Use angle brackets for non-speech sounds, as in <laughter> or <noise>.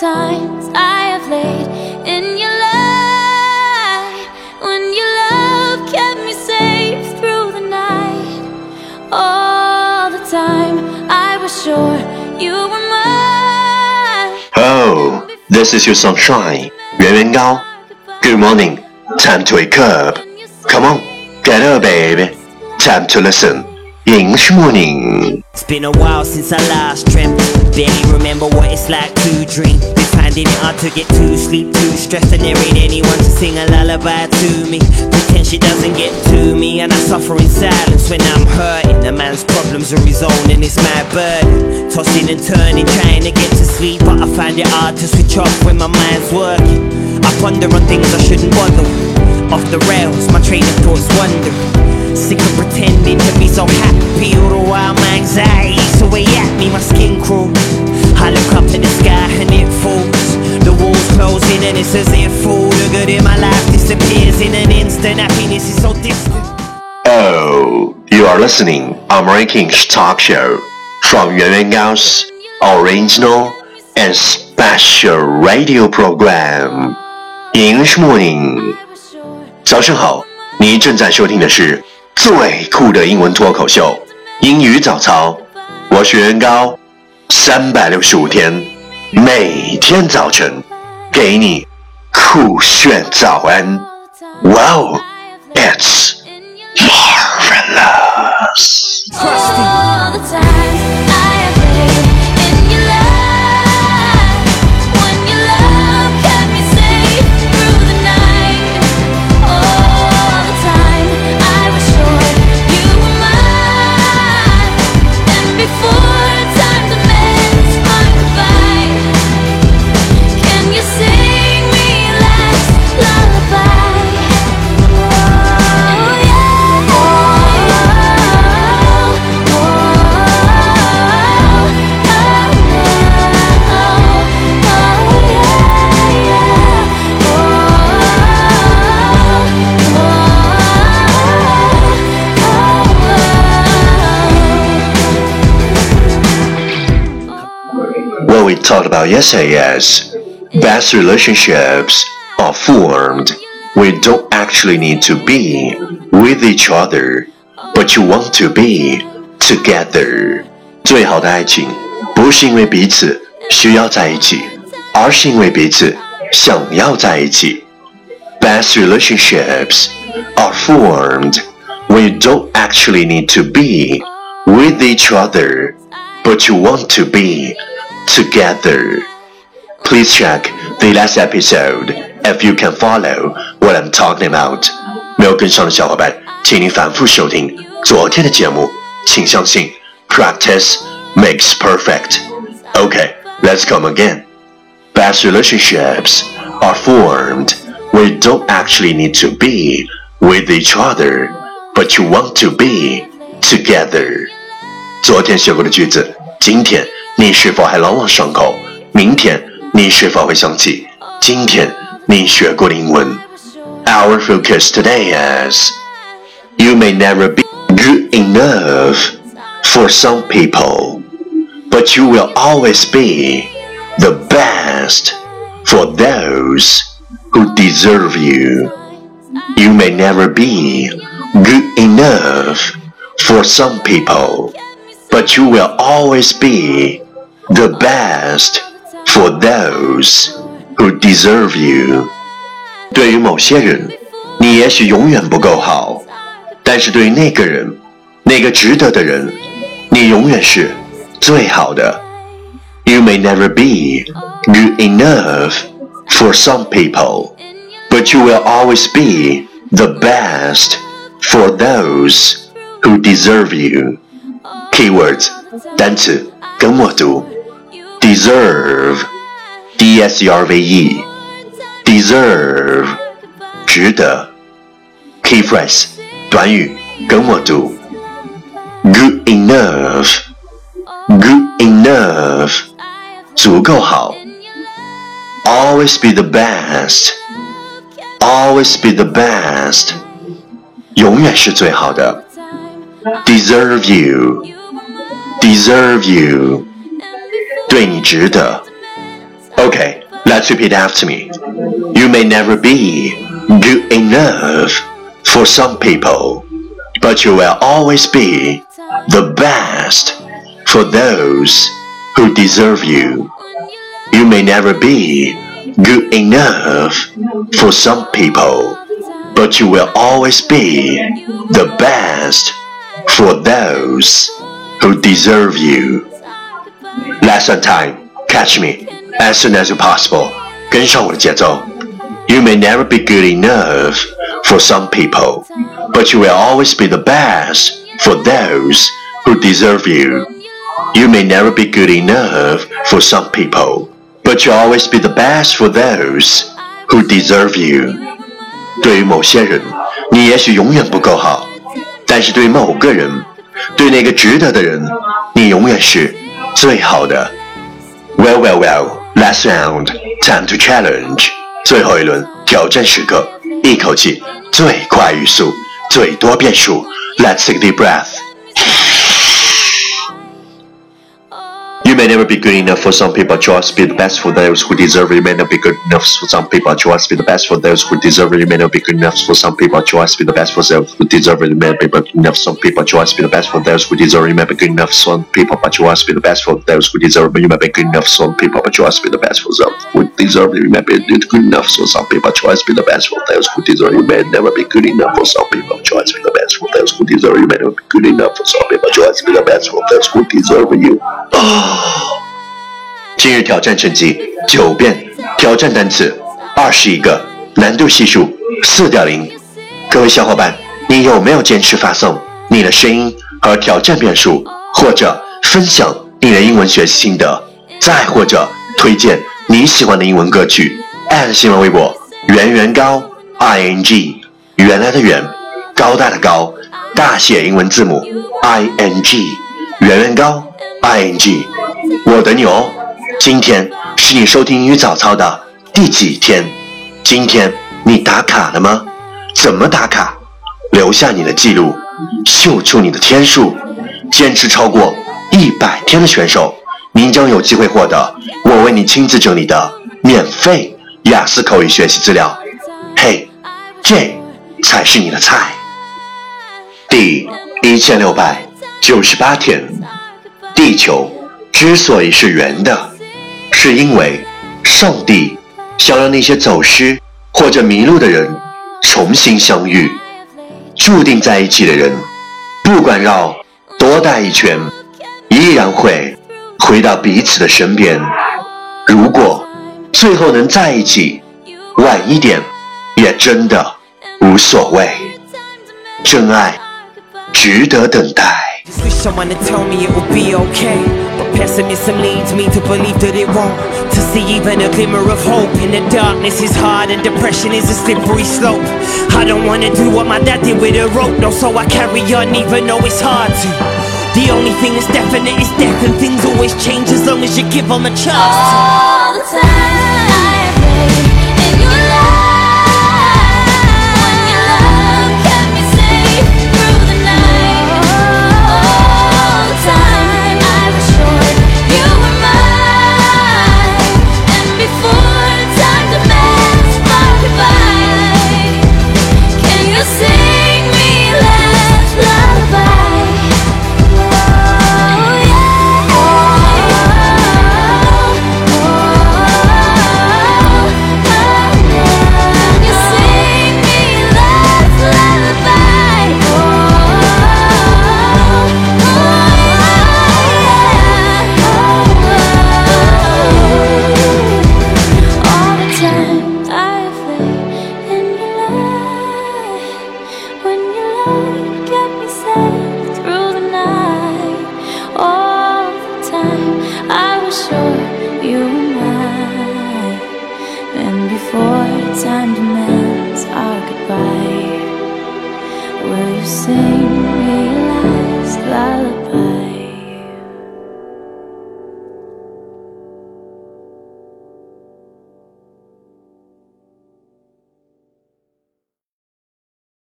times I have laid in your light. When your love kept me safe through the night. All the time I was sure you were mine. Oh, this is your sunshine, Yuan Yuan Gao. Good morning, time to wake up Come on, get up baby, time to listen. English morning. It's been a while since I last dreamt. Barely remember what it's like to dream. This finding it hard to get to sleep, too stressed, and there ain't anyone to sing a lullaby to me. Pretend she doesn't get to me, and I suffer in silence when I'm hurting. A man's problems are his own, and it's my burden. Tossing and turning, trying to get to sleep, but I find it hard to switch off when my mind's working. I ponder on things I shouldn't bother. Off the rails, my train of thoughts wander. Sick of pretending to be so happy All the while my me My skin crawls I look up to the sky and it falls The walls closing and it's as if all the good in my life disappears In an instant Happiness is so distant Oh, you are listening American talk show from Yuan Yuan Gao's original and special radio program. English morning. I was sure 早上好，你正在收听的是最酷的英文脱口秀——英语早操。我是袁高， 三百六十五天，每天早晨给你酷炫早安。wow，it's marvelous we talked about yesterday is best relationships are formed. We don't actually need to be with each other, but you want to be together. 最好的爱情不是因为彼此需要在一起，而是因为彼此想要在一起。Best relationships are formed when you don't actually need to be with each other, but you want to be together. Please check the last episode if you can follow what I'm talking about. 没有跟上的小伙伴，请您反复收听昨天的节目。请相信，practice makes perfect. Okay, let's come again. Best relationships are formed when you don't actually need to be with each other, but you want to be together. 昨天学过的句子，今天 你是否还朗朗上口？明天你是否会想起今天你学过的英文？Our focus today is you may never be good enough for some people, but you will always be the best for those who deserve you. You may never be good enough for some people, but you will always be the best for those who deserve you. 对于某些人，你也许永远不够好，但是对于那个人，那个值得的人，你永远是最好的。You may never be good enough for some people, but you will always be the best for those who deserve you. Keywords 单词跟我读 ，deserve，d s e r v e，deserve，值得。Key phrase 短语跟我读，good enough，good enough，足够好。Always be the best, always be the best，永远是最好的。Deserve you, deserve you， 对你值得。 Okay, let's repeat after me. You may never be good enough for some people, but you will always be the best for those who deserve you. You may never be good enough for some people, but you will always be the best for those who deserve you. Lesson time. Catch me as soon as possible. 跟上我的节奏。You may never be good enough for some people, but you will always be the best for those who deserve you. You may never be good enough for some people, but you will always be the best for those who deserve you. 对于某些人，你也许永远不够好，但是对某个人，对那个值得的人，你永远是 最好的。Well, well, well. Last round, time to challenge. 最后一轮挑战时刻，一口气最快语速，最多变数。Let's take the breath. You may never be good enough for some people, just be the best for those who deserve it. You may not be good enough <sighs> for some people, just be the best for those who deserve it. You may not be good enough for some people, just be the best for those who deserve. You may not be good enough for some people, just be the best for those who deserve it. You may be good enough for some people, but just be the best for those who deserve it. You may be good enough for some people, but just be the best for those who deserve it. You may be good enough for some people, just be the best for those who deserve it. You may never be good enough for some people, just be the best for those who deserve it. You may never be good enough for some people, just be the best for those who deserve you. 今日挑战成绩九遍，挑战单词二十一个，难度系数四点零。各位小伙伴，你有没有坚持发送你的声音和挑战遍数，或者分享你的英文学习心得，再或者推荐你喜欢的英文歌曲？新浪微博圆圆高 i n g 原来的圆，高大的高，大写英文字母 i n g 圆圆高 i n g，我等你哦。今天是你收听英语早操的第几天？今天你打卡了吗？怎么打卡？留下你的记录，秀出你的天数。坚持超过一百天的选手，您将有机会获得我为你亲自整理的免费雅思口语学习资料。嘿，这才是你的菜。第一千六百九十八天，地球之所以是圆的。是因为上帝想让那些走失或者迷路的人重新相遇，注定在一起的人，不管绕多大一圈，依然会回到彼此的身边。如果最后能在一起，晚一点也真的无所谓。真爱值得等待。Pessimism leads me to believe that it won't. To see even a glimmer of hope in the darkness is hard, and depression is a slippery slope. I don't wanna do what my dad did with a rope, no, so I carry on even though it's hard to. The only thing that's definite is death, and things always change as long as you give them a chance. All the time. time demands our goodbye. Will you sing me a last lullaby?